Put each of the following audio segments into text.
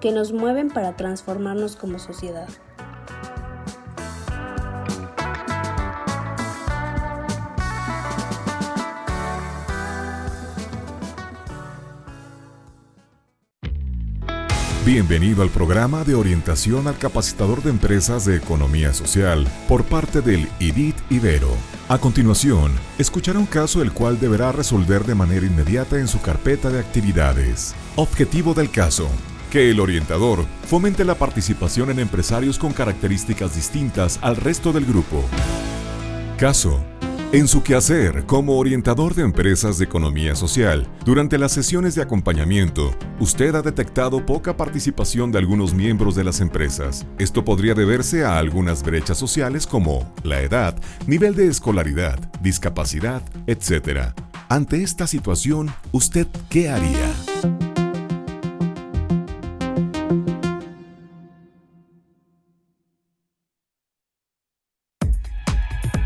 que nos mueven para transformarnos como sociedad. Bienvenido al programa de orientación al capacitador de empresas de economía social por parte del IDIT Ibero. A continuación, escuchará un caso el cual deberá resolver de manera inmediata en su carpeta de actividades. Objetivo del caso. Que el orientador fomente la participación en empresarios con características distintas al resto del grupo. Caso en su quehacer como orientador de empresas de economía social, durante las sesiones de acompañamiento, usted ha detectado poca participación de algunos miembros de las empresas. Esto podría deberse a algunas brechas sociales como la edad, nivel de escolaridad, discapacidad, etc. Ante esta situación, ¿usted qué haría?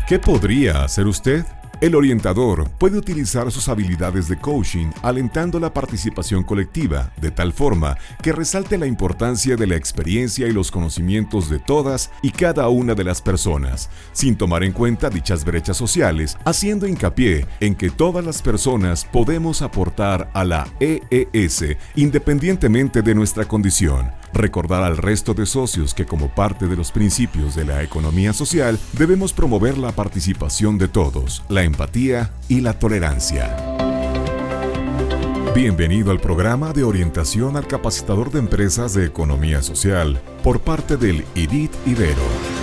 ¿Qué podría hacer usted? El orientador puede utilizar sus habilidades de coaching alentando la participación colectiva de tal forma que resalte la importancia de la experiencia y los conocimientos de todas y cada una de las personas, sin tomar en cuenta dichas brechas sociales, haciendo hincapié en que todas las personas podemos aportar a la EES independientemente de nuestra condición recordar al resto de socios que como parte de los principios de la economía social debemos promover la participación de todos, la empatía y la tolerancia. Bienvenido al programa de orientación al capacitador de empresas de economía social por parte del IDIT Ibero.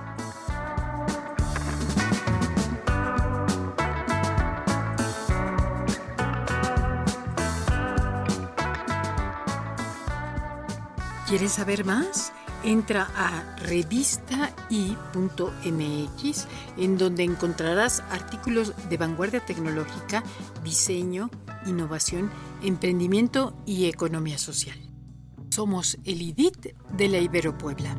¿Quieres saber más? Entra a revistai.mx en donde encontrarás artículos de vanguardia tecnológica, diseño, innovación, emprendimiento y economía social. Somos el IDIT de la Ibero Puebla.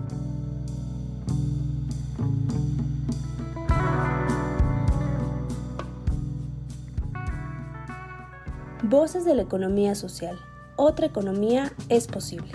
Voces de la economía social. Otra economía es posible.